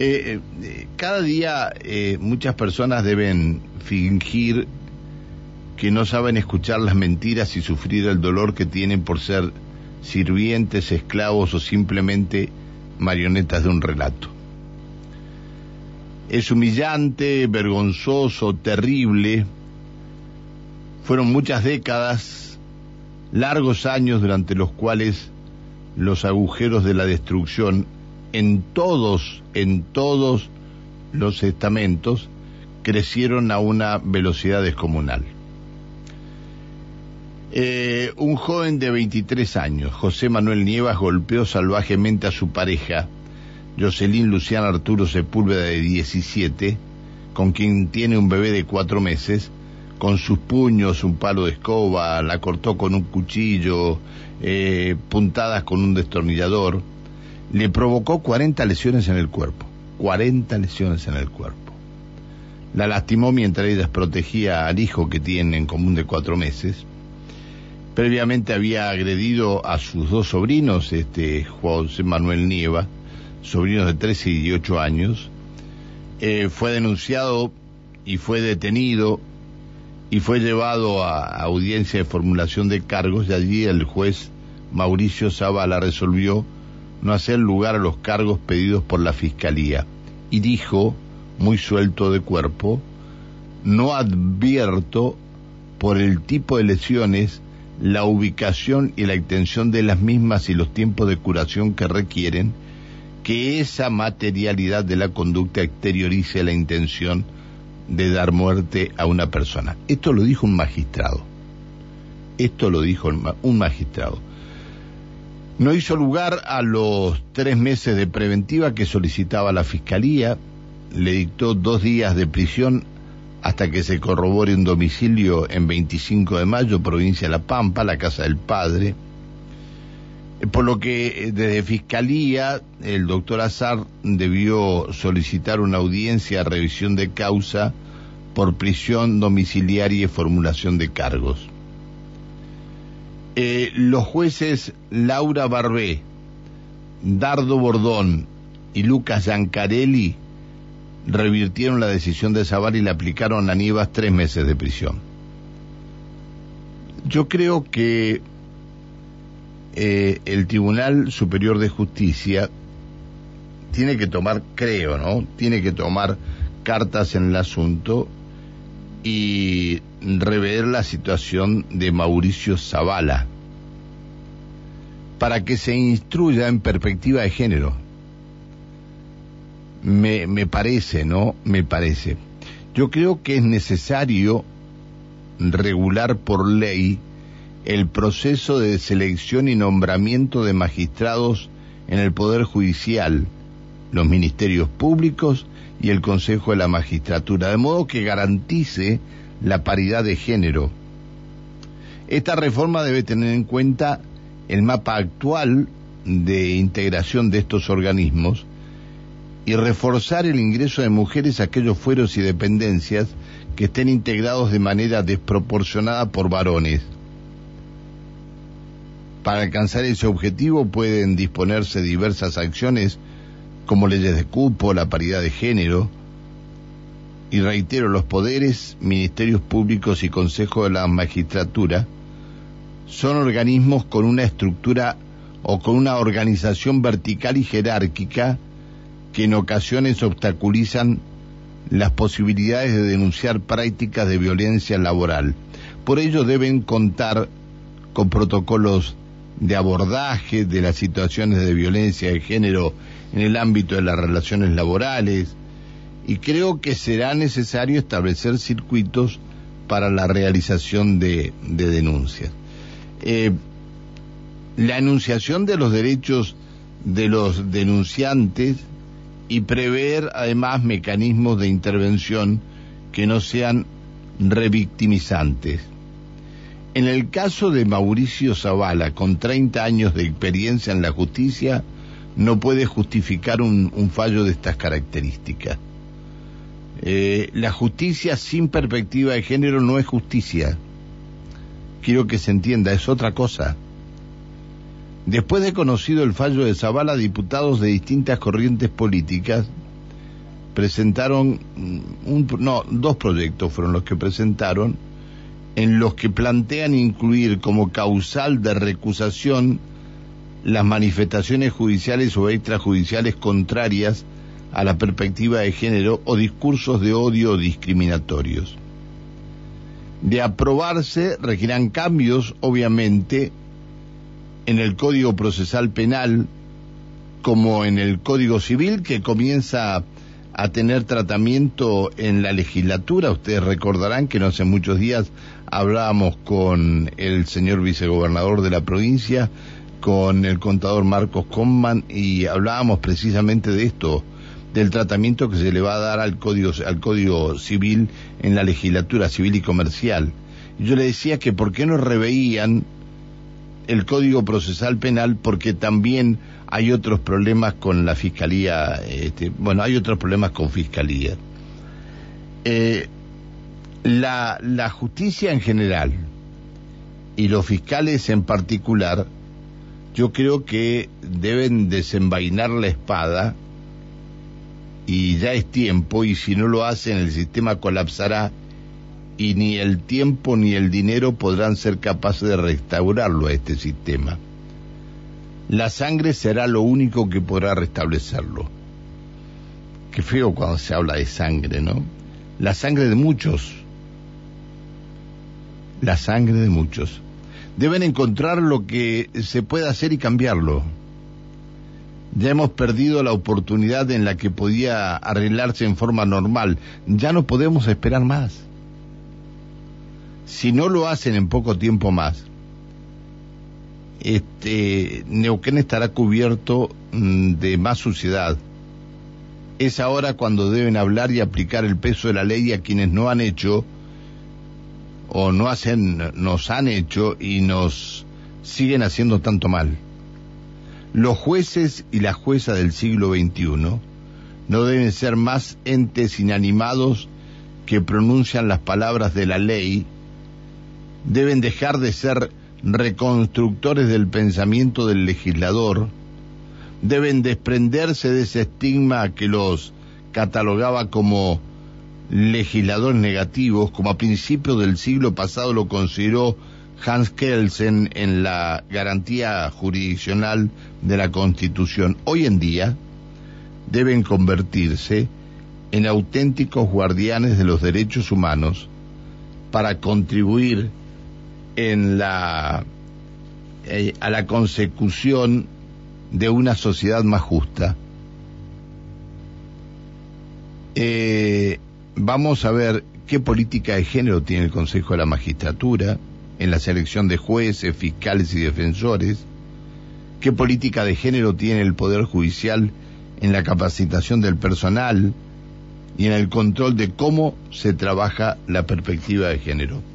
Eh, eh, cada día eh, muchas personas deben fingir que no saben escuchar las mentiras y sufrir el dolor que tienen por ser sirvientes, esclavos o simplemente marionetas de un relato. Es humillante, vergonzoso, terrible. Fueron muchas décadas, largos años durante los cuales los agujeros de la destrucción en todos, en todos los estamentos, crecieron a una velocidad descomunal. Eh, un joven de 23 años, José Manuel Nievas, golpeó salvajemente a su pareja, Jocelyn Luciana Arturo Sepúlveda, de 17, con quien tiene un bebé de cuatro meses, con sus puños, un palo de escoba, la cortó con un cuchillo, eh, puntadas con un destornillador, le provocó 40 lesiones en el cuerpo, 40 lesiones en el cuerpo. La lastimó mientras ella protegía al hijo que tiene en común de cuatro meses. Previamente había agredido a sus dos sobrinos, este José Manuel Nieva, sobrinos de 13 y 18 años. Eh, fue denunciado y fue detenido y fue llevado a audiencia de formulación de cargos y allí el juez Mauricio Zavala resolvió no hacer lugar a los cargos pedidos por la Fiscalía y dijo, muy suelto de cuerpo, no advierto por el tipo de lesiones la ubicación y la extensión de las mismas y los tiempos de curación que requieren, que esa materialidad de la conducta exteriorice la intención de dar muerte a una persona. Esto lo dijo un magistrado. Esto lo dijo un magistrado. No hizo lugar a los tres meses de preventiva que solicitaba la Fiscalía, le dictó dos días de prisión hasta que se corrobore un domicilio en 25 de mayo, provincia de La Pampa, la casa del padre. Eh, por lo que eh, desde Fiscalía el doctor Azar debió solicitar una audiencia de revisión de causa por prisión domiciliaria y formulación de cargos. Eh, los jueces Laura Barbé, Dardo Bordón y Lucas Giancarelli revirtieron la decisión de Zavala y le aplicaron a Nivas tres meses de prisión. Yo creo que eh, el Tribunal Superior de Justicia tiene que tomar, creo, ¿no? Tiene que tomar cartas en el asunto y rever la situación de Mauricio Zavala para que se instruya en perspectiva de género me, me parece, ¿no? Me parece. Yo creo que es necesario regular por ley el proceso de selección y nombramiento de magistrados en el Poder Judicial, los ministerios públicos y el Consejo de la Magistratura, de modo que garantice la paridad de género. Esta reforma debe tener en cuenta el mapa actual de integración de estos organismos y reforzar el ingreso de mujeres a aquellos fueros y dependencias que estén integrados de manera desproporcionada por varones. Para alcanzar ese objetivo pueden disponerse diversas acciones como leyes de cupo, la paridad de género, y reitero, los poderes, ministerios públicos y consejo de la magistratura son organismos con una estructura o con una organización vertical y jerárquica que en ocasiones obstaculizan las posibilidades de denunciar prácticas de violencia laboral. Por ello deben contar con protocolos de abordaje de las situaciones de violencia de género en el ámbito de las relaciones laborales y creo que será necesario establecer circuitos para la realización de, denuncias. Eh, la enunciación de los derechos de los denunciantes y prever además mecanismos de intervención que no sean revictimizantes. En el caso de Mauricio Zavala, con 30 años de experiencia en la justicia, no puede justificar un, fallo de estas características. Eh, la justicia sin perspectiva de género no es justicia. Quiero que se entienda, es otra cosa. Después de conocido el fallo de Zavala, diputados de distintas corrientes políticas presentaron, un, no, dos proyectos fueron los que presentaron, en los que plantean incluir como causal de recusación las manifestaciones judiciales o extrajudiciales contrarias a la perspectiva de género o discursos de odio discriminatorios. De aprobarse, requerirán cambios, obviamente, en el Código Procesal Penal como en el Código Civil que comienza a tener tratamiento en la legislatura. Ustedes recordarán que no hace muchos días hablábamos con el señor vicegobernador de la provincia, con el contador Marcos Conman, y hablábamos precisamente de esto, del tratamiento que se le va a dar al código, al código civil en la legislatura civil y comercial. yo le decía que por qué no reveían el Código Procesal Penal porque también hay otros problemas con la Fiscalía, este, bueno, hay otros problemas con Fiscalía. Eh, la, la justicia en general y los fiscales en particular, yo creo que deben desenvainar la espada y ya es tiempo y si no lo hacen el sistema colapsará y ni el tiempo ni el dinero podrán ser capaces de restaurarlo a este sistema. La sangre será lo único que podrá restablecerlo. Qué feo cuando se habla de sangre, ¿no? La sangre de muchos. La sangre de muchos. Deben encontrar lo que se pueda hacer y cambiarlo. Ya hemos perdido la oportunidad en la que podía arreglarse en forma normal. Ya no podemos esperar más si no lo hacen en poco tiempo más, este, Neuquén estará cubierto mm, de más suciedad. Es ahora cuando deben hablar y aplicar el peso de la ley a quienes no han hecho o no hacen, nos han hecho y nos siguen haciendo tanto mal. Los jueces y las juezas del siglo XXI no deben ser más entes inanimados que pronuncian las palabras de la ley deben dejar de ser reconstructores del pensamiento del legislador, deben desprenderse de ese estigma que los catalogaba como legisladores negativos, como a principios del siglo pasado lo consideró Hans Kelsen en la garantía jurisdiccional de la Constitución. Hoy en día deben convertirse en auténticos guardianes de los derechos humanos para contribuir en la eh, a la consecución de una sociedad más justa. Eh, vamos a ver qué política de género tiene el Consejo de la Magistratura en la selección de jueces, fiscales y defensores, qué política de género tiene el Poder Judicial en la capacitación del personal y en el control de cómo se trabaja la perspectiva de género.